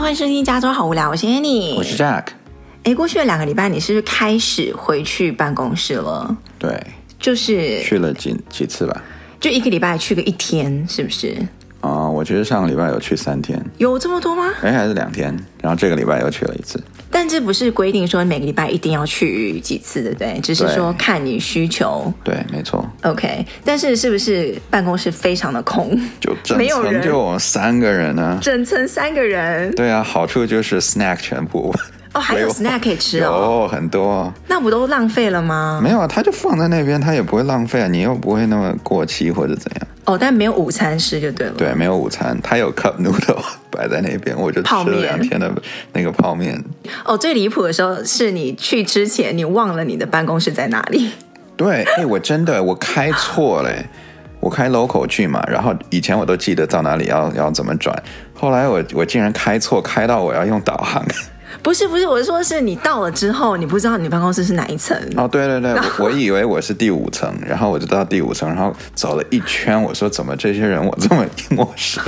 欢迎收听《加州好无聊》，我是 Annie，我是 Jack。哎，过去的两个礼拜，你是不是开始回去办公室了？对，就是去了几几次吧，就一个礼拜去个一天，是不是？我觉得上个礼拜有去三天，有这么多吗？哎，还是两天，然后这个礼拜又去了一次。但这不是规定说每个礼拜一定要去几次，对不对？只是说看你需求。对，没错。OK，但是是不是办公室非常的空？就整层就我们三个人呢、啊？整层三个人。对啊，好处就是 snack 全部。哦，还有 snack 可以吃哦，有很多。那不都浪费了吗？没有啊，它就放在那边，它也不会浪费啊，你又不会那么过期或者怎样。哦，但没有午餐吃就对了。对，没有午餐，它有 cup noodle 摆在那边，我就吃了两天的那个泡面。哦，最离谱的时候是你去之前，你忘了你的办公室在哪里。对，哎，我真的我开错了，我开 local 去嘛，然后以前我都记得到哪里要要怎么转，后来我我竟然开错，开到我要用导航。不是不是，我是说，是你到了之后，你不知道你办公室是哪一层。哦，对对对，我，以为我是第五层，然后我就到第五层，然后走了一圈，我说怎么这些人我这么陌生？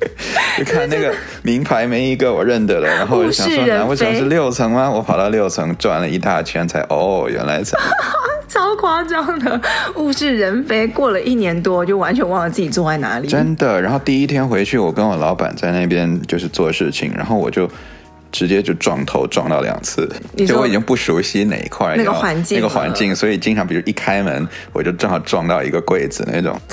就看那个名牌没一个我认得了，然后我就想说，难不成是六层吗？我跑到六层转了一大圈才，才哦，原来是 超夸张的，物是人非。过了一年多，就完全忘了自己坐在哪里。真的，然后第一天回去，我跟我老板在那边就是做事情，然后我就。直接就撞头撞到两次，就我已经不熟悉哪一块那个环境，那个环境，所以经常比如一开门，我就正好撞到一个柜子那种。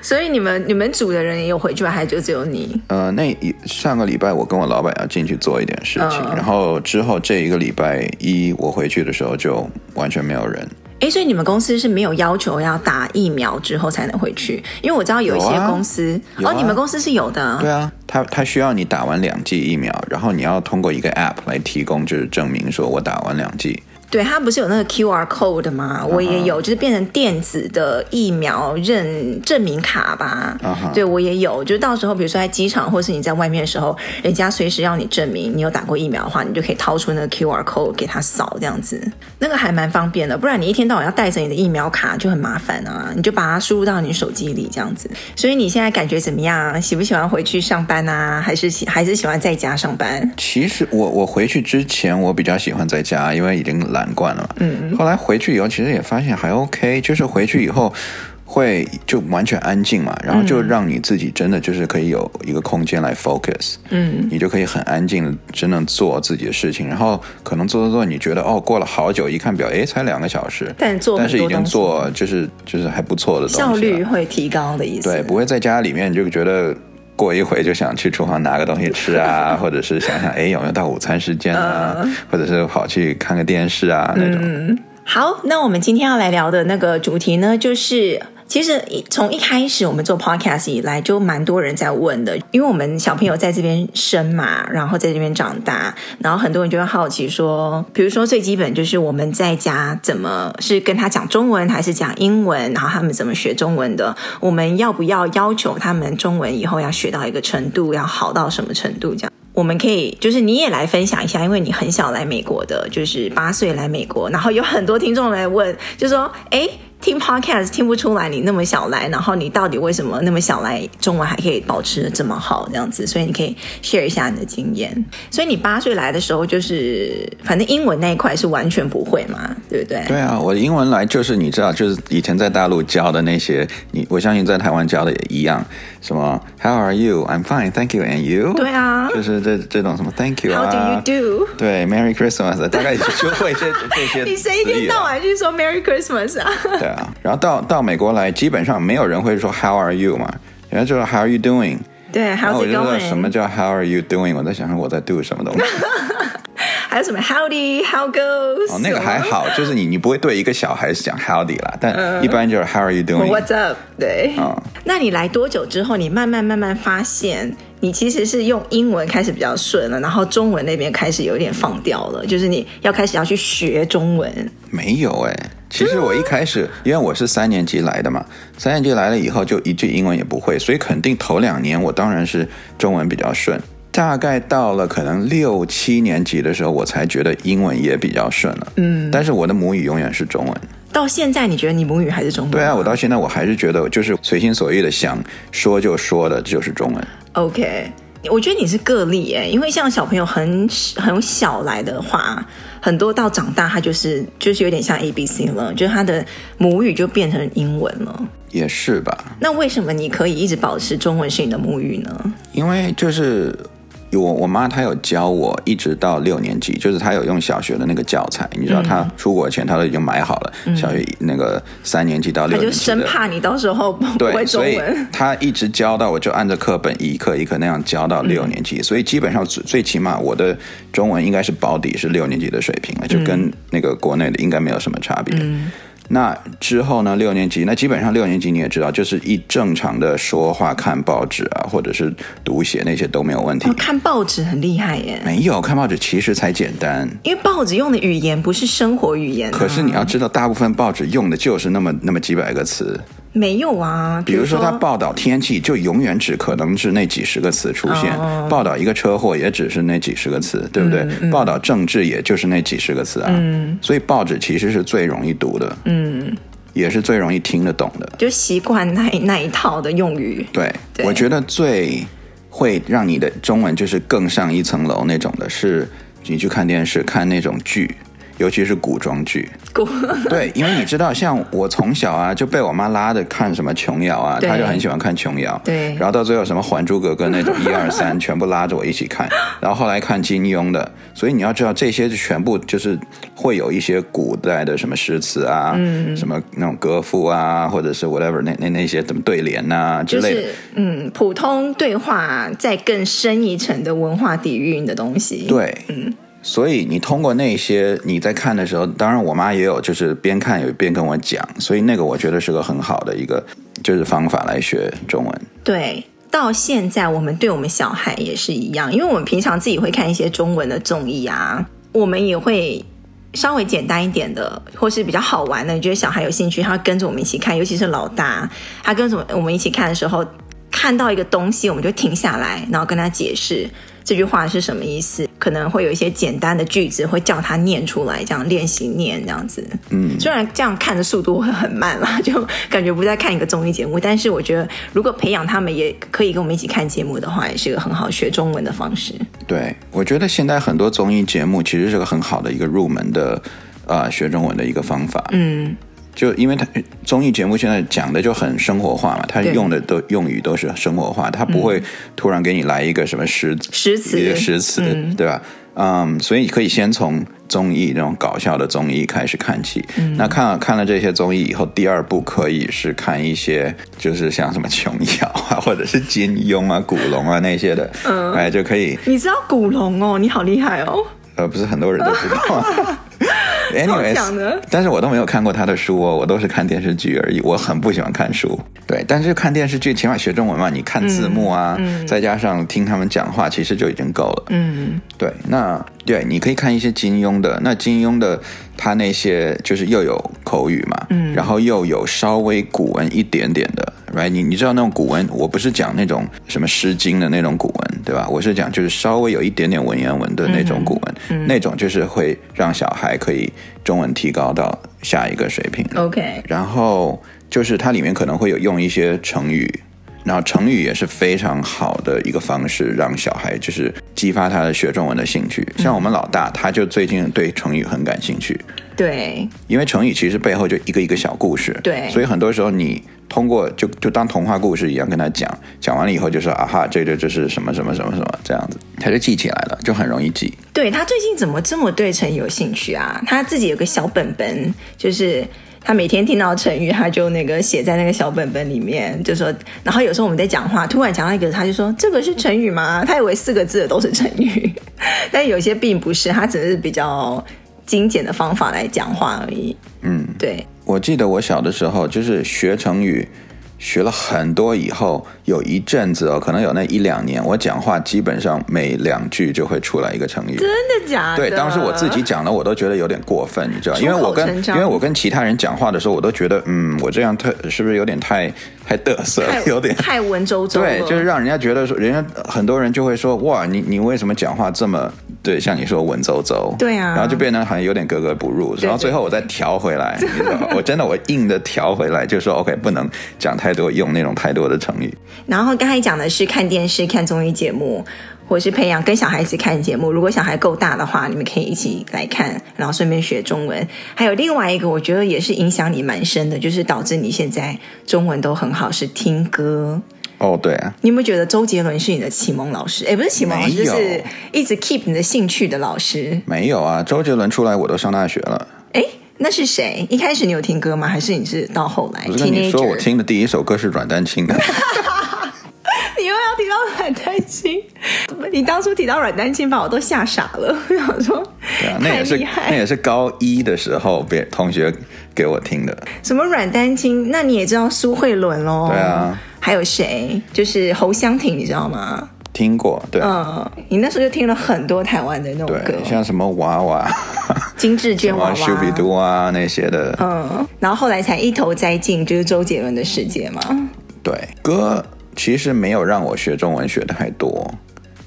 所以你们你们组的人也有回去吗？还是就只有你？呃，那上个礼拜我跟我老板要进去做一点事情，嗯、然后之后这一个礼拜一我回去的时候就完全没有人。哎，所以你们公司是没有要求要打疫苗之后才能回去？因为我知道有一些公司，啊、哦，你们公司是有的。对啊，他他需要你打完两剂疫苗，然后你要通过一个 App 来提供，就是证明说我打完两剂。对，它不是有那个 QR code 吗？Uh. 我也有，就是变成电子的疫苗认证明卡吧。Uh huh. 对，我也有，就到时候比如说在机场或是你在外面的时候，人家随时要你证明你有打过疫苗的话，你就可以掏出那个 QR code 给他扫，这样子，那个还蛮方便的。不然你一天到晚要带着你的疫苗卡就很麻烦啊，你就把它输入到你手机里这样子。所以你现在感觉怎么样？喜不喜欢回去上班啊？还是喜还是喜欢在家上班？其实我我回去之前我比较喜欢在家，因为已经懒惯了嘛。嗯，后来回去以后，其实也发现还 OK，就是回去以后会就完全安静嘛，然后就让你自己真的就是可以有一个空间来 focus，嗯，你就可以很安静的真的做自己的事情，然后可能做做做，你觉得哦过了好久，一看表，哎，才两个小时，但做但是已经做就是就是还不错的东西，效率会提高的意思，对，不会在家里面就觉得。过一会就想去厨房拿个东西吃啊，或者是想想哎有没有到午餐时间啊，呃、或者是跑去看个电视啊那种。嗯、好，那我们今天要来聊的那个主题呢，就是。其实从一开始我们做 podcast 以来，就蛮多人在问的，因为我们小朋友在这边生嘛，然后在这边长大，然后很多人就会好奇说，比如说最基本就是我们在家怎么是跟他讲中文还是讲英文，然后他们怎么学中文的，我们要不要要求他们中文以后要学到一个程度，要好到什么程度？这样我们可以就是你也来分享一下，因为你很小来美国的，就是八岁来美国，然后有很多听众来问，就说哎。听 podcast 听不出来你那么小来，然后你到底为什么那么小来，中文还可以保持的这么好这样子？所以你可以 share 一下你的经验。所以你八岁来的时候，就是反正英文那一块是完全不会嘛，对不对？对啊，我的英文来就是你知道，就是以前在大陆教的那些，你我相信在台湾教的也一样。什么？How are you? I'm fine, thank you. And you? 对啊，就是这这种什么 Thank you 啊。How do you do? 对，Merry Christmas，大概也就会这这些。你谁一天到晚就说 Merry Christmas 啊？对啊，然后到到美国来，基本上没有人会说 How are you 嘛，人家就说 How are you doing？对，How's it going？然后我就说什么叫 How are you doing？我在想说我在 do 什么东西。还有什么 Howdy，How goes？哦，那个还好，就是你你不会对一个小孩子讲 Howdy 啦，但一般就是 How are you doing？What's up？对，哦，那你来多久之后，你慢慢慢慢发现，你其实是用英文开始比较顺了，然后中文那边开始有点放掉了，就是你要开始要去学中文。没有哎，其实我一开始，因为我是三年级来的嘛，三年级来了以后就一句英文也不会，所以肯定头两年我当然是中文比较顺。大概到了可能六七年级的时候，我才觉得英文也比较顺了。嗯，但是我的母语永远是中文。到现在，你觉得你母语还是中文？对啊，我到现在我还是觉得，就是随心所欲的想说就说的，就是中文。OK，我觉得你是个例耶，因为像小朋友很很小来的话，很多到长大他就是就是有点像 A B C 了，就是他的母语就变成英文了。也是吧？那为什么你可以一直保持中文是你的母语呢？因为就是。我我妈她有教我一直到六年级，就是她有用小学的那个教材，你知道，她出国前她都已经买好了，嗯、小学那个三年级到六年级，她就生怕你到时候不会中文，对，所以她一直教到我就按着课本一课一课那样教到六年级，嗯、所以基本上最最起码我的中文应该是保底是六年级的水平了，就跟那个国内的应该没有什么差别。嗯那之后呢？六年级，那基本上六年级你也知道，就是一正常的说话、看报纸啊，或者是读写那些都没有问题。哦，看报纸很厉害耶。没有，看报纸其实才简单，因为报纸用的语言不是生活语言啊。可是你要知道，大部分报纸用的就是那么那么几百个词。没有啊，比如说他报道天气，就永远只可能是那几十个词出现；哦、报道一个车祸，也只是那几十个词，对不对？嗯嗯、报道政治，也就是那几十个词啊。嗯、所以报纸其实是最容易读的，嗯，也是最容易听得懂的，就习惯那那一套的用语。对，对我觉得最会让你的中文就是更上一层楼那种的是，你去看电视看那种剧。尤其是古装剧，古 对，因为你知道，像我从小啊就被我妈拉着看什么琼瑶啊，她就很喜欢看琼瑶，对，然后到最后什么《还珠格格》那种 一二三，全部拉着我一起看，然后后来看金庸的，所以你要知道这些全部就是会有一些古代的什么诗词啊，嗯，什么那种歌赋啊，或者是 whatever 那那那些怎么对联啊之类的，就是嗯，普通对话再更深一层的文化底蕴的东西，对，嗯。所以你通过那些你在看的时候，当然我妈也有，就是边看也边跟我讲，所以那个我觉得是个很好的一个就是方法来学中文。对，到现在我们对我们小孩也是一样，因为我们平常自己会看一些中文的综艺啊，我们也会稍微简单一点的，或是比较好玩的，你觉得小孩有兴趣，他跟着我们一起看，尤其是老大，他跟着我们一起看的时候，看到一个东西，我们就停下来，然后跟他解释。这句话是什么意思？可能会有一些简单的句子会叫他念出来，这样练习念这样子。嗯，虽然这样看的速度会很慢啦，就感觉不在看一个综艺节目。但是我觉得，如果培养他们也可以跟我们一起看节目的话，也是一个很好学中文的方式。对，我觉得现在很多综艺节目其实是个很好的一个入门的呃学中文的一个方法。嗯。就因为他综艺节目现在讲的就很生活化嘛，他用的都用语都是生活化，他不会突然给你来一个什么诗诗词一个诗词，嗯、对吧？嗯，所以你可以先从综艺那种搞笑的综艺开始看起。嗯、那看了看了这些综艺以后，第二步可以是看一些就是像什么琼瑶啊，或者是金庸啊、古龙啊那些的，嗯，哎，就可以。你知道古龙哦？你好厉害哦！呃，不是很多人都知道。Anyways，但是我都没有看过他的书哦，我都是看电视剧而已。我很不喜欢看书，对，但是看电视剧起码学中文嘛，你看字幕啊，嗯嗯、再加上听他们讲话，其实就已经够了。嗯，对，那对，你可以看一些金庸的，那金庸的他那些就是又有口语嘛，嗯，然后又有稍微古文一点点的，right？你你知道那种古文，我不是讲那种什么《诗经》的那种古文，对吧？我是讲就是稍微有一点点文言文的那种古文，那种就是会让小孩可以。中文提高到下一个水平。OK，然后就是它里面可能会有用一些成语，然后成语也是非常好的一个方式，让小孩就是激发他的学中文的兴趣。像我们老大，他就最近对成语很感兴趣。对，因为成语其实背后就一个一个小故事。对，所以很多时候你通过就就当童话故事一样跟他讲，讲完了以后就说啊哈，这个这是什么什么什么什么这样子，他就记起来了，就很容易记。对，他最近怎么这么对成语有兴趣啊？他自己有个小本本，就是他每天听到成语，他就那个写在那个小本本里面，就说，然后有时候我们在讲话，突然讲到一个，他就说这个是成语吗？他以为四个字的都是成语，但有些并不是，他只是比较。精简的方法来讲话而已。嗯，对。我记得我小的时候就是学成语，学了很多以后，有一阵子哦，可能有那一两年，我讲话基本上每两句就会出来一个成语。真的假的？对，当时我自己讲的我都觉得有点过分，你知道，因为我跟因为我跟其他人讲话的时候，我都觉得，嗯，我这样特是不是有点太太嘚瑟，有点太文绉绉。对，就是让人家觉得说，人家很多人就会说，哇，你你为什么讲话这么？对，像你说文绉绉，对啊，然后就变得好像有点格格不入，然后最后我再调回来，你知道吗？我真的我硬的调回来，就说 OK，不能讲太多，用那种太多的成语。然后刚才讲的是看电视、看综艺节目，或是培养跟小孩子看节目。如果小孩够大的话，你们可以一起来看，然后顺便学中文。还有另外一个，我觉得也是影响你蛮深的，就是导致你现在中文都很好，是听歌。哦，对啊，你有没有觉得周杰伦是你的启蒙老师？哎，不是启蒙老师，就是一直 keep 你的兴趣的老师。没有啊，周杰伦出来我都上大学了。哎，那是谁？一开始你有听歌吗？还是你是到后来？我跟你说，我听的第一首歌是阮丹青的。你又要提到阮丹青？你当初提到阮丹青，把我都吓傻了。我想说，对啊，那也是那也是高一的时候，别同学给我听的。什么阮丹青？那你也知道苏慧伦喽？对啊。还有谁？就是侯湘婷，你知道吗？听过，对。嗯，你那时候就听了很多台湾的那种歌，像什么娃娃、金智娟娃娃、修比多啊那些的。嗯，然后后来才一头栽进就是周杰伦的世界嘛。对，歌其实没有让我学中文学的太多。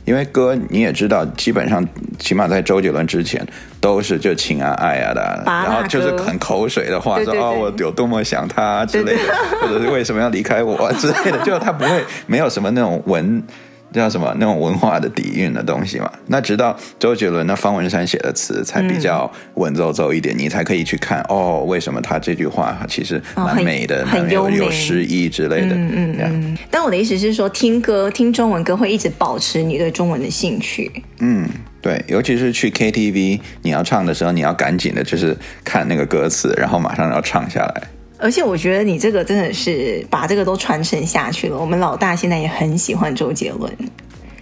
因为歌你也知道，基本上起码在周杰伦之前都是就情啊爱啊的，然后就是很口水的话，说哦我有多么想他之类的，或者是为什么要离开我之类的，就他不会没有什么那种文。叫什么那种文化的底蕴的东西嘛？那直到周杰伦那方文山写的词才比较文绉绉一点，嗯，你才可以去看哦，为什么他这句话其实蛮美的，很，有诗意之类的。嗯嗯嗯。但我的意思是说，听歌听中文歌会一直保持你对中文的兴趣。嗯，对，尤其是去 KTV，你要唱的时候，你要赶紧的，就是看那个歌词，然后马上要唱下来。而且我觉得你这个真的是把这个都传承下去了。我们老大现在也很喜欢周杰伦，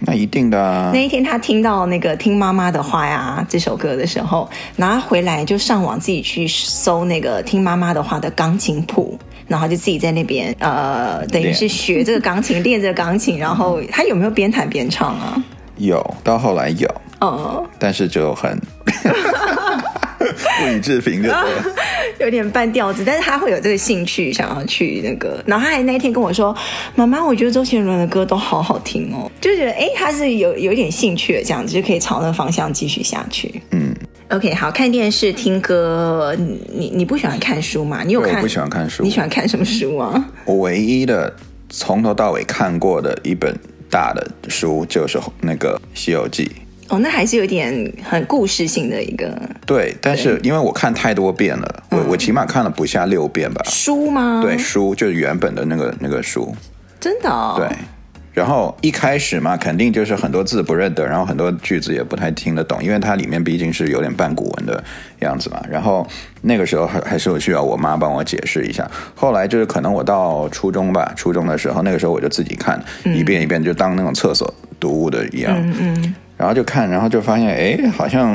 那一定的啊。那一天他听到那个《听妈妈的话》呀这首歌的时候，然后回来就上网自己去搜那个《听妈妈的话》的钢琴谱，然后就自己在那边呃，等于是学这个钢琴，练这个钢琴。然后他有没有边弹边唱啊？有，到后来有，哦，但是就很。不予置评就对了，有点半吊子，但是他会有这个兴趣，想要去那个。然后他还那一天跟我说：“妈妈，我觉得周杰伦的歌都好好听哦。”就觉得哎，他是有有一点兴趣的，这样子就可以朝那个方向继续下去。嗯，OK，好，看电视、听歌，你你不喜欢看书吗？你有看？我不喜欢看书。你喜欢看什么书啊？我唯一的从头到尾看过的一本大的书就是那个《西游记》。哦，那还是有点很故事性的一个。对，但是因为我看太多遍了，嗯、我我起码看了不下六遍吧。书吗？对，书就是原本的那个那个书。真的、哦？对。然后一开始嘛，肯定就是很多字不认得，然后很多句子也不太听得懂，因为它里面毕竟是有点半古文的样子嘛。然后那个时候还还是有需要我妈帮我解释一下。后来就是可能我到初中吧，初中的时候，那个时候我就自己看、嗯、一遍一遍，就当那种厕所读物的一样。嗯嗯。然后就看，然后就发现，哎，好像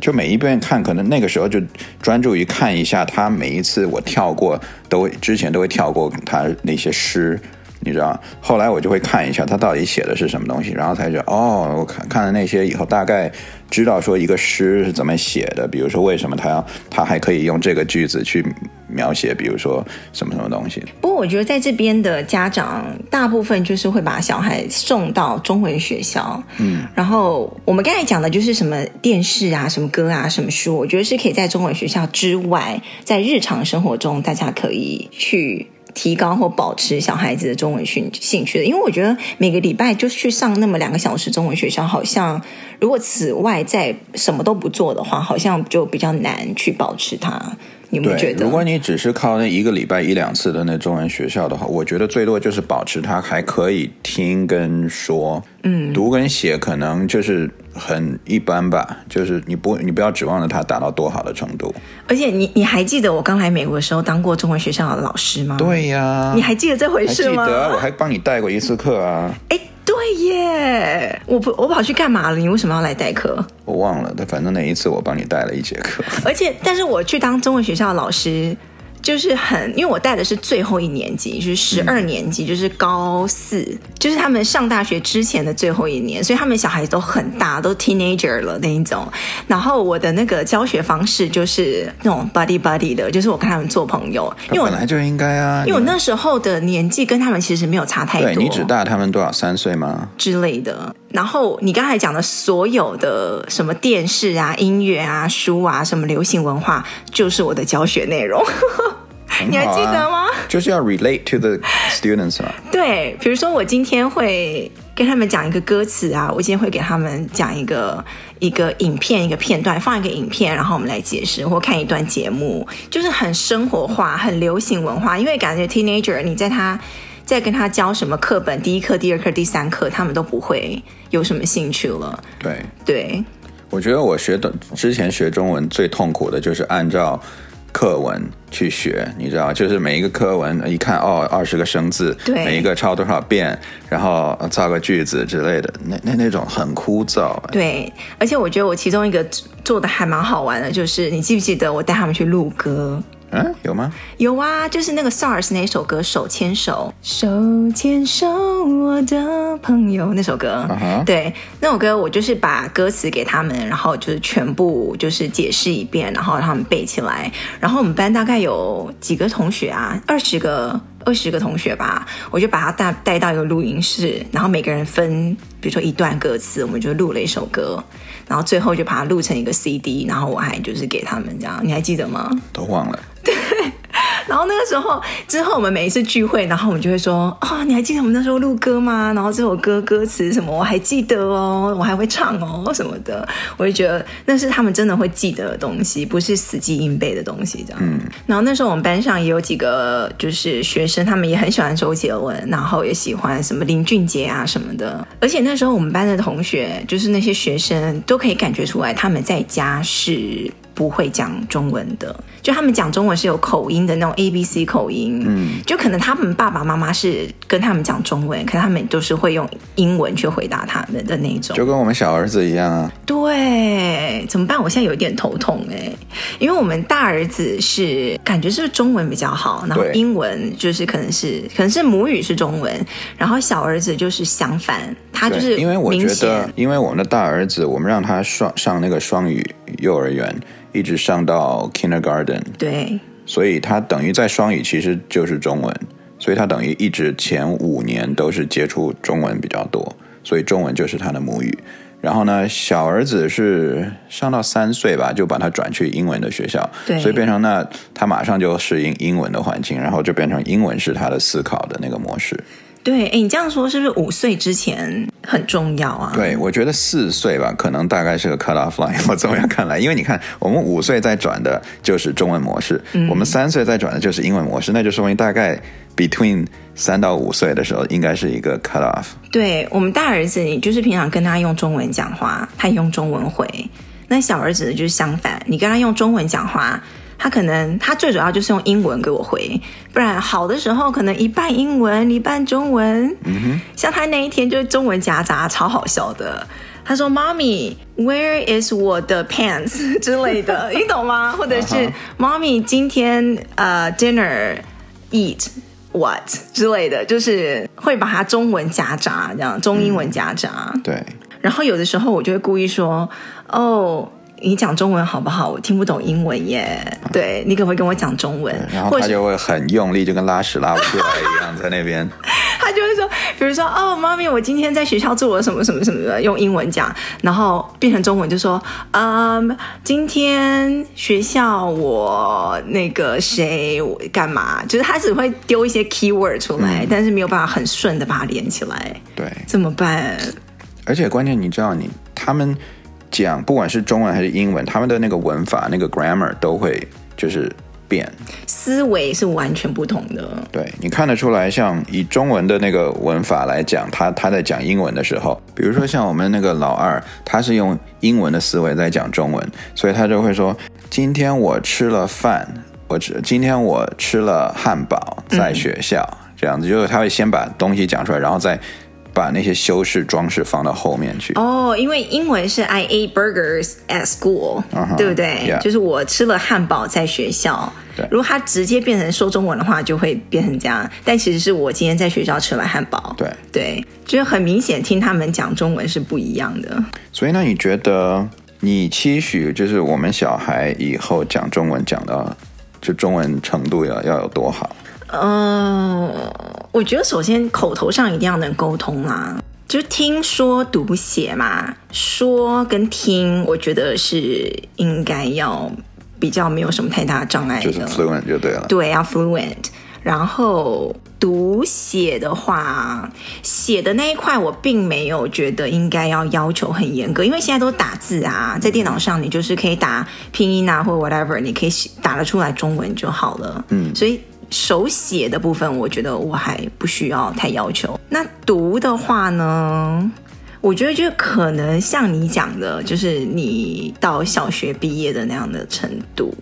就每一遍看，可能那个时候就专注于看一下他每一次我跳过，都之前都会跳过他那些诗。你知道，后来我就会看一下他到底写的是什么东西，然后才觉得哦，我看看了那些以后，大概知道说一个诗是怎么写的。比如说，为什么他要他还可以用这个句子去描写，比如说什么什么东西。不过，我觉得在这边的家长大部分就是会把小孩送到中文学校，嗯，然后我们刚才讲的就是什么电视啊、什么歌啊、什么书，我觉得是可以在中文学校之外，在日常生活中大家可以去。提高或保持小孩子的中文兴兴趣的，因为我觉得每个礼拜就去上那么两个小时中文学校，好像如果此外再什么都不做的话，好像就比较难去保持它。你们觉得？如果你只是靠那一个礼拜一两次的那中文学校的话，我觉得最多就是保持它还可以听跟说，嗯，读跟写可能就是很一般吧，就是你不你不要指望着它达到多好的程度。而且你你还记得我刚来美国的时候当过中文学校的老师吗？对呀，你还记得这回事吗？记得啊，我还帮你带过一次课啊。哎。对耶，我不我跑去干嘛了？你为什么要来代课？我忘了，但反正那一次我帮你代了一节课。而且，但是我去当中文学校的老师。就是很，因为我带的是最后一年级，就是十二年级，嗯，就是高四，就是他们上大学之前的最后一年，所以他们小孩都很大，都 teenager 了那一种。然后我的那个教学方式就是那种 buddy buddy 的，就是我跟他们做朋友。因为我本来就应该啊，因为我那时候的年纪跟他们其实没有差太多。对，你只大他们多少三岁吗？之类的。然后你刚才讲的所有的什么电视啊、音乐啊、书啊、什么流行文化，就是我的教学内容。啊、你还记得吗？就是要 relate to the students 啊。对，比如说我今天会跟他们讲一个歌词啊，我今天会给他们讲一个一个影片一个片段，放一个影片，然后我们来解释或看一段节目，就是很生活化、很流行文化。因为感觉 teenager 你在他在跟他教什么课本，第一课、第二课、第三课，他们都不会有什么兴趣了。对对，我觉得我学的之前学中文最痛苦的就是按照。课文去学，你知道，就是每一个课文一看哦，二十个生字，对，每一个抄多少遍，然后造个句子之类的，那那那种很枯燥。对，而且我觉得我其中一个做的还蛮好玩的，就是你记不记得我带他们去录歌？嗯，有吗？有啊，就是那个 SARS 那首歌《手牵手》，手牵手，我的朋友那首歌。Uh -huh. 对，那首歌我就是把歌词给他们，然后就是全部就是解释一遍，然后让他们背起来。然后我们班大概有几个同学啊，二十个，二十个同学吧，我就把他带带到一个录音室，然后每个人分，比如说一段歌词，我们就录了一首歌，然后最后就把它录成一个 CD，然后我还就是给他们这样，你还记得吗？都忘了。对，然后那个时候之后，我们每一次聚会，然后我们就会说：“哦，你还记得我们那时候录歌吗？然后这首歌歌词什么，我还记得哦，我还会唱哦什么的。”我就觉得那是他们真的会记得的东西，不是死记硬背的东西。这样。嗯。然后那时候我们班上也有几个就是学生，他们也很喜欢周杰伦，然后也喜欢什么林俊杰啊什么的。而且那时候我们班的同学，就是那些学生都可以感觉出来，他们在家是。不会讲中文的，就他们讲中文是有口音的那种 A B C 口音，嗯，就可能他们爸爸妈妈是跟他们讲中文，可是他们都是会用英文去回答他们的那种，就跟我们小儿子一样啊。对，怎么办？我现在有一点头痛哎，因为我们大儿子是感觉是中文比较好，然后英文就是可能是可能是母语是中文，然后小儿子就是相反，他就是因为我觉得，因为我们的大儿子，我们让他双上那个双语幼儿园。一直上到 kindergarten，对，所以他等于在双语其实就是中文，所以他等于一直前五年都是接触中文比较多，所以中文就是他的母语。然后呢，小儿子是上到三岁吧，就把他转去英文的学校，对，所以变成那他马上就适应英文的环境，然后就变成英文是他的思考的那个模式。对，哎，你这样说是不是五岁之前很重要啊？对，我觉得四岁吧，可能大概是个 cut off line。我这么样看来，因为你看，我们五岁在转的就是中文模式，嗯、我们三岁在转的就是英文模式，那就说明大概 between 三到五岁的时候，应该是一个 cut off。对，我们大儿子，你就是平常跟他用中文讲话，他用中文回；那小儿子，就是相反，你跟他用中文讲话。他可能他最主要就是用英文给我回，不然好的时候可能一半英文一半中文。嗯哼，像他那一天就是中文夹杂，超好笑的。他说：“Mommy, where is 我的 pants 之类的，你懂吗？或者是、uh -huh. Mommy 今天呃、uh, dinner eat what 之类的，就是会把它中文夹杂，这样中英文夹杂。嗯、对。然后有的时候我就会故意说：哦。”你讲中文好不好？我听不懂英文耶。对，你可不可以跟我讲中文？然后他就会很用力，就跟拉屎拉不出来一样，在那边。他就会说，比如说，哦，妈咪，我今天在学校做了什么什么什么的，用英文讲，然后变成中文就说，嗯，今天学校我那个谁干嘛？就是他只会丢一些 keyword 出来，嗯，但是没有办法很顺的把它连起来。对，怎么办？而且关键，你知道你，你他们。讲不管是中文还是英文，他们的那个文法、那个 grammar 都会就是变，思维是完全不同的。对，你看得出来，像以中文的那个文法来讲，他他在讲英文的时候，比如说像我们那个老二，他是用英文的思维在讲中文，所以他就会说：“今天我吃了饭，我吃今天我吃了汉堡，在学校、嗯、这样子，就是他会先把东西讲出来，然后再。”把那些修饰装饰放到后面去哦，因为英文是 I ate burgers at school，、uh 对不对.就是我吃了汉堡在学校。对，如果他直接变成说中文的话，就会变成这样。但其实是我今天在学校吃了汉堡。对对，就是很明显听他们讲中文是不一样的。所以呢，你觉得你期许就是我们小孩以后讲中文讲到就中文程度要要有多好？嗯、呃，我觉得首先口头上一定要能沟通啦。就是听说读写嘛，说跟听，我觉得是应该要比较没有什么太大障碍的，就是 fluent 就对了。对，要 fluent。然后读写的话，写的那一块我并没有觉得应该要要求很严格，因为现在都打字啊，在电脑上你就是可以打拼音啊，或 whatever，你可以打得出来中文就好了。嗯，所以。手写的部分，我觉得我还不需要太要求。那读的话呢，我觉得就可能像你讲的，就是你到小学毕业的那样的程度。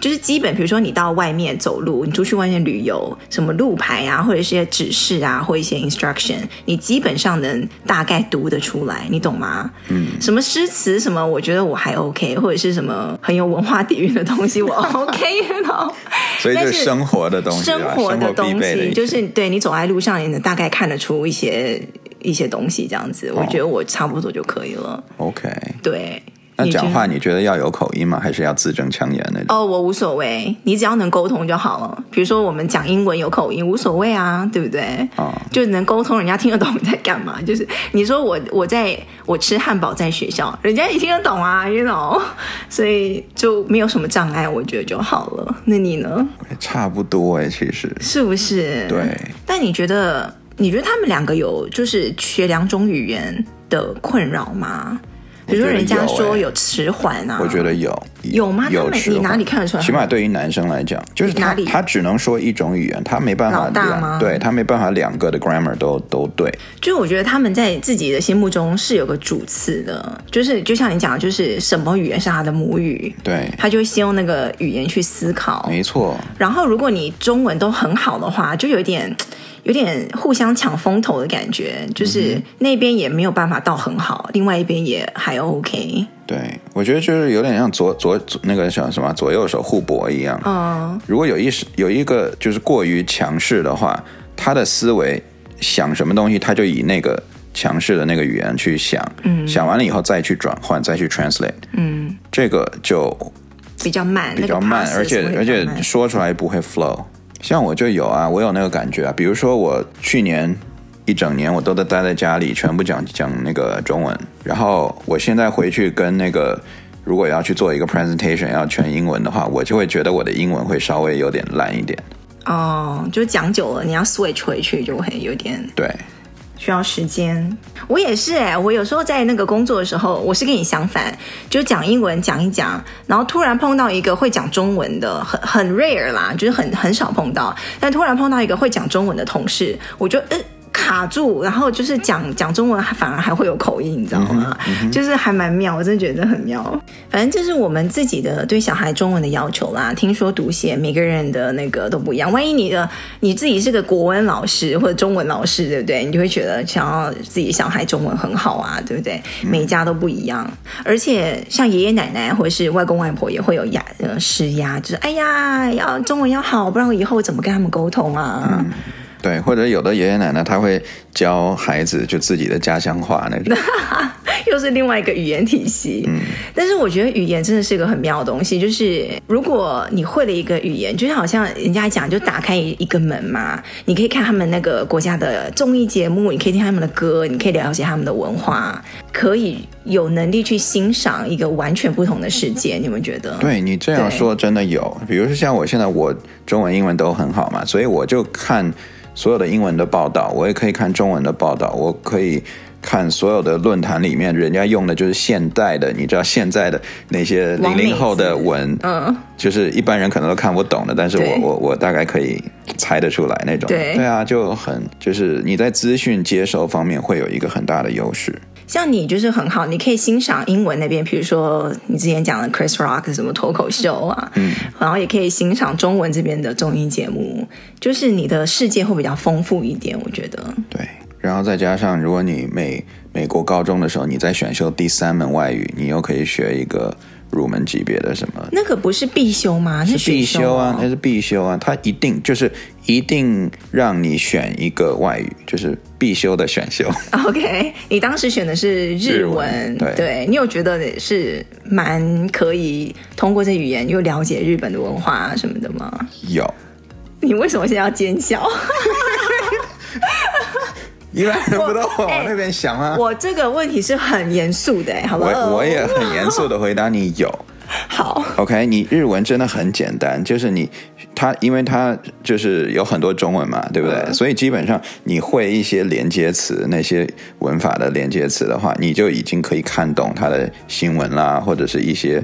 就是基本，比如说你到外面走路，你出去外面旅游，什么路牌啊，或者一些指示啊，或一些 instruction，你基本上能大概读得出来，你懂吗？嗯。什么诗词什么，我觉得我还 OK，或者是什么很有文化底蕴的东西，我 know。所以就是生活的东西，生活的东西就是对你走在路上，你能大概看得出一些一些东西，这样子，我觉得我差不多就可以了。OK。对。那讲话你觉得要有口音吗？还是要字正腔圆那种？哦，我无所谓，你只要能沟通就好了。比如说我们讲英文有口音无所谓啊，对不对？哦，就能沟通，人家听得懂你在干嘛。就是你说我我在我吃汉堡在学校，人家也听得懂啊，you know，所以就没有什么障碍，我觉得就好了。那你呢？差不多哎，其实是不是？对。但你觉得你觉得他们两个有就是学两种语言的困扰吗？比如人家说有迟缓啊，我觉得有有吗？有迟哪里看得出来？起码对于男生来讲，就是他他只能说一种语言，他没办法两，对他没办法两个的 grammar 都都对。就是我觉得他们在自己的心目中是有个主次的，就是就像你讲的，就是什么语言是他的母语，对，他就会先用那个语言去思考，没错。然后如果你中文都很好的话，就有点。有点互相抢风头的感觉，就是那边也没有办法到很好，另外一边也还 OK。对，我觉得就是有点像左左那个叫什么左右手互搏一样。嗯，如果有一有一个就是过于强势的话，他的思维想什么东西，他就以那个强势的那个语言去想，嗯，想完了以后再去转换，再去 translate，嗯，这个就比较慢，比较慢，而且而且说出来不会 flow。像我就有啊，我有那个感觉啊。比如说我去年一整年我都在待在家里，全部讲讲那个中文。然后我现在回去跟那个，如果要去做一个 presentation 要全英文的话，我就会觉得我的英文会稍微有点烂一点。哦，就讲久了，你要 switch 回去就会有点对。需要时间，我也是哎、我有时候在那个工作的时候，我是跟你相反，就讲英文讲一讲，然后突然碰到一个会讲中文的，很很 rare 啦，就是很很少碰到，但突然碰到一个会讲中文的同事，我就呃。卡住，然后就是讲讲中文，反而还会有口音，你知道吗？嗯嗯、就是还蛮妙，我真的觉得很妙。反正这是我们自己的对小孩中文的要求啦。听说读写每个人的那个都不一样，万一你的你自己是个国文老师或者中文老师，对不对？你就会觉得想要自己小孩中文很好啊，对不对？每家都不一样，嗯、而且像爷爷奶奶或者是外公外婆也会有压呃施压，就是哎呀，要中文要好，不然我以后怎么跟他们沟通啊？嗯对，或者有的爷爷奶奶他会教孩子就自己的家乡话那种，又是另外一个语言体系。嗯，但是我觉得语言真的是一个很妙的东西，就是如果你会了一个语言，就好像人家讲，就打开一个门嘛，你可以看他们那个国家的综艺节目，你可以听他们的歌，你可以了解他们的文化，可以有能力去欣赏一个完全不同的世界。你们觉得？对，你这样说真的有，比如说像我现在我中文英文都很好嘛，所以我就看。所有的英文的报道，我也可以看中文的报道，我可以看所有的论坛里面，人家用的就是现代的，你知道现在的那些 零零后的文，嗯，就是一般人可能都看不懂的，但是我我我大概可以猜得出来那种，对，对啊，就很就是你在资讯接收方面会有一个很大的优势。像你就是很好，你可以欣赏英文那边，比如说你之前讲的 Chris Rock 什么脱口秀啊，嗯，然后也可以欣赏中文这边的综艺节目，就是你的世界会比较丰富一点，我觉得。对，然后再加上如果你美美国高中的时候你在选修第三门外语，你又可以学一个。入门级别的什么？那个不是必修吗？是必修啊，那是必修啊。他一定就是一定让你选一个外语，就是必修的选修。OK，你当时选的是日文，日文对，对你有觉得是蛮可以通过这语言又了解日本的文化啊什么的吗？有。你为什么现在要奸笑？一般人不都往那边想吗？我这个问题是很严肃的，好不好？我我也很严肃的回答你有。好，OK，你日文真的很简单，就是你它，因为它就是有很多中文嘛，对不对？嗯、所以基本上你会一些连接词，那些文法的连接词的话，你就已经可以看懂它的新闻啦，或者是一些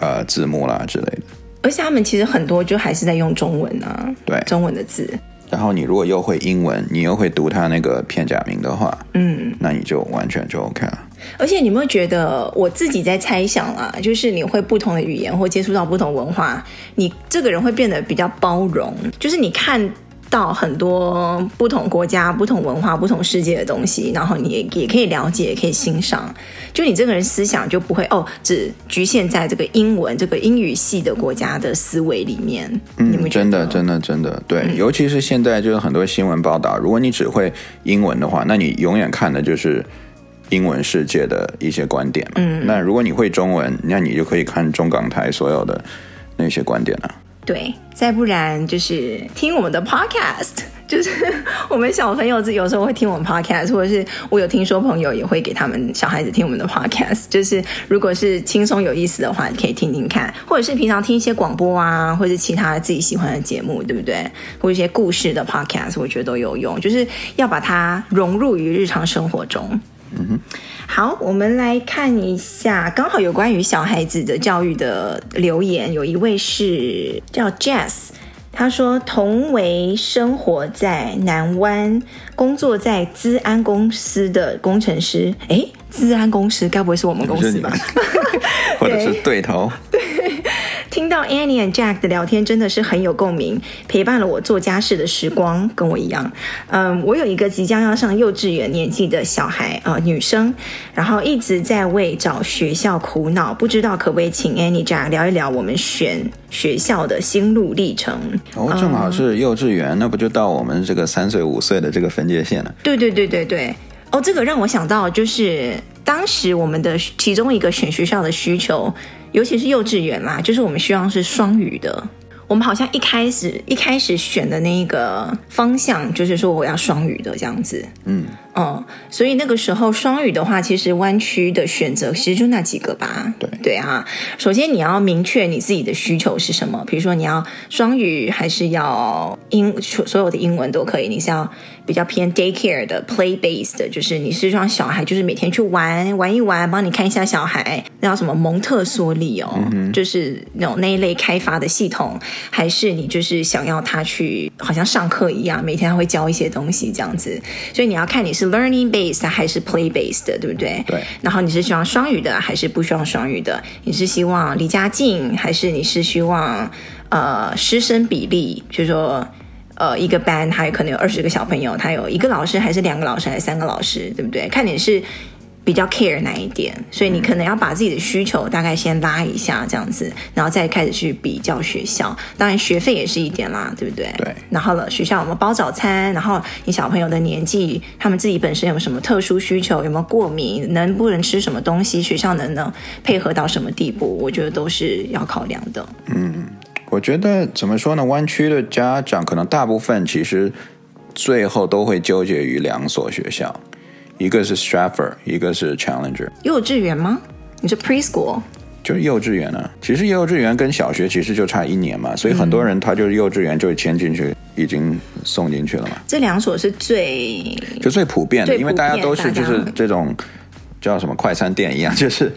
呃字幕啦之类的。而且他们其实很多就还是在用中文啊，对，中文的字。然后你如果又会英文，你又会读他那个片假名的话，嗯，那你就完全就 OK 了。而且你有没有觉得，我自己在猜想啊，就是你会不同的语言或接触到不同文化，你这个人会变得比较包容，就是你看。到很多不同国家、不同文化、不同世界的东西，然后你也也可以了解，也可以欣赏。就你这个人思想就不会哦，只局限在这个英文、这个英语系的国家的思维里面。嗯，你真的，真的，真的，对。嗯，尤其是现在，就是很多新闻报道，如果你只会英文的话，那你永远看的就是英文世界的一些观点。嗯，那如果你会中文，那你就可以看中港台所有的那些观点了。对，再不然就是听我们的 podcast，就是我们小朋友有时候会听我们 podcast，或者是我有听说朋友也会给他们小孩子听我们的 podcast，就是如果是轻松有意思的话，可以听听看，或者是平常听一些广播啊，或者是其他自己喜欢的节目，对不对？或一些故事的 podcast，我觉得都有用，就是要把它融入于日常生活中。嗯哼。好，我们来看一下，刚好有关于小孩子的教育的留言，有一位是叫 Jess，他说同为生活在南湾、工作在资安公司的工程师，诶，资安公司该不会是我们公司吧？或者是 对头？对。听到 Annie and Jack 的聊天真的是很有共鸣，陪伴了我做家事的时光，跟我一样。嗯，我有一个即将要上幼稚园年纪的小孩，呃，女生，然后一直在为找学校苦恼，不知道可不可以请 Annie Jack 聊一聊我们选学校的心路历程。哦，正好是幼稚园，嗯，那不就到我们这个三岁五岁的这个分界线了？对对对对对。哦，这个让我想到，就是当时我们的其中一个选学校的需求。尤其是幼稚园啦，就是我们希望是双语的。我们好像一开始一开始选的那个方向，就是说我要双语的这样子。嗯。嗯，所以那个时候双语的话，其实弯曲的选择其实就那几个吧。对对啊，首先你要明确你自己的需求是什么，比如说你要双语还是要英，所有的英文都可以。你是要比较偏 daycare 的 play based 的，就是你是让小孩就是每天去玩玩一玩，帮你看一下小孩，那叫什么蒙特梭利哦，嗯、就是那种那一类开发的系统，还是你就是想要他去好像上课一样，每天他会教一些东西这样子，所以你要看你是。learning based 还是 play based 的，对不对？对。然后你是希望双语的还是不希望双语的？你是希望离家近还是你是希望呃师生比例，就是说呃一个班他有可能有二十个小朋友，他有一个老师还是两个老师还是三个老师，对不对？看你是。比较 care 哪一点，所以你可能要把自己的需求大概先拉一下，这样子，然后再开始去比较学校。当然学费也是一点啦，对不对？对。然后了，学校有没有包早餐？然后你小朋友的年纪，他们自己本身有什么特殊需求？有没有过敏？能不能吃什么东西？学校能不能配合到什么地步？我觉得都是要考量的。嗯，我觉得怎么说呢？湾区的家长可能大部分其实最后都会纠结于两所学校。一个是 Stratford，一个是 Challenger。幼稚园吗？你是 preschool？就是幼稚园啊。其实幼稚园跟小学其实就差一年嘛，所以很多人他就是幼稚园就签进去，已经送进去了嘛。这两所是最就最普遍的，因为大家都是就是这种叫什么快餐店一样，就是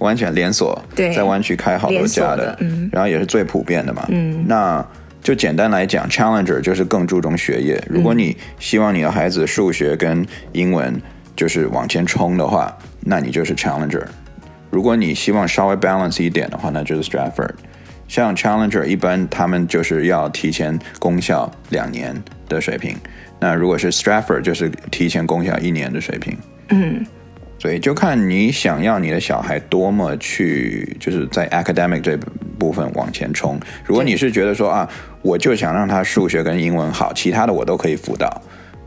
完全连锁，在湾区开好多家的，的嗯，然后也是最普遍的嘛。嗯，那。就简单来讲，Challenger 就是更注重学业。如果你希望你的孩子数学跟英文就是往前冲的话，那你就是 Challenger。如果你希望稍微 balance 一点的话，那就是 Stratford。像 Challenger 一般他们就是要提前公校两年的水平，那如果是 Stratford 就是提前公校一年的水平。嗯。所以就看你想要你的小孩多么去，就是在 academic 这部分往前冲。如果你是觉得说啊，我就想让他数学跟英文好，其他的我都可以辅导。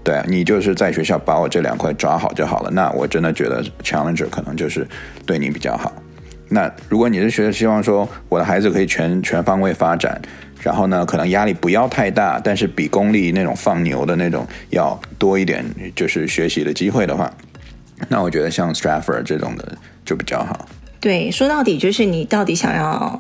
对，你就是在学校把我这两块抓好就好了。那我真的觉得 Challenger 可能就是对你比较好。那如果你是学希望说我的孩子可以全全方位发展，然后呢，可能压力不要太大，但是比公立那种放牛的那种要多一点，就是学习的机会的话，那我觉得像 Stratford 这种的就比较好。对，说到底就是你到底想要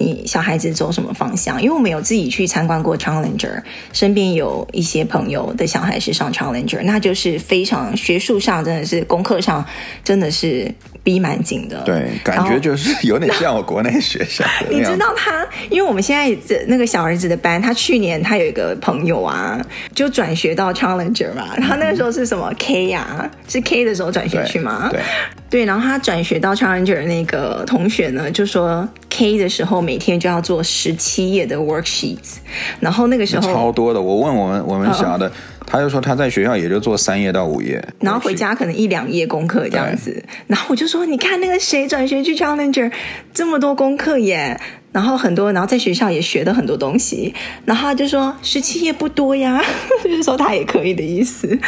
你小孩子走什么方向？因为我们有自己去参观过 Challenger，身边有一些朋友的小孩是上 Challenger，那就是非常学术上真的是功课上真的是。逼蛮紧的，对，感觉就是有点像我国内学校。你知道他，因为我们现在这那个小儿子的班，他去年他有一个朋友啊，就转学到 Challenger 嘛。他那个时候是什么 K 呀、啊？是 K 的时候转学去吗？对，对，然后他转学到 Challenger 的那个同学呢，就说 K 的时候每天就要做十七页的 worksheets，然后那个时候超多的。我问我们我们小的。哦他就说他在学校也就做三页到五页，然后回家可能一两页功课这样子。然后我就说，你看那个谁转学去 Challenger，这么多功课耶。然后很多，然后在学校也学了很多东西。然后他就说十七页不多呀，就是说他也可以的意思。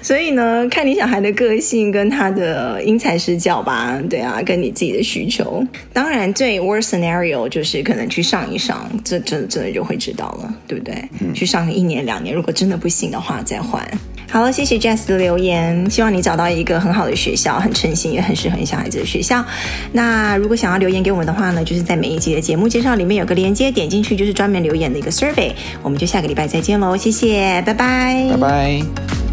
所以呢，看你小孩的个性跟他的因材施教吧，对啊，跟你自己的需求。当然，最 worst scenario 就是可能去上一上，这真的真的就会知道了，对不对？嗯，去上个一年两年，如果真的不行的话，再换。好了，谢谢 Jess 的留言，希望你找到一个很好的学校，很诚心也很适合你小孩子的学校。那如果想要留言给我们的话呢，就是在每一集的节目介绍里面有个链接，点进去就是专门留言的一个 survey。我们就下个礼拜再见喽，谢谢，拜拜，拜拜。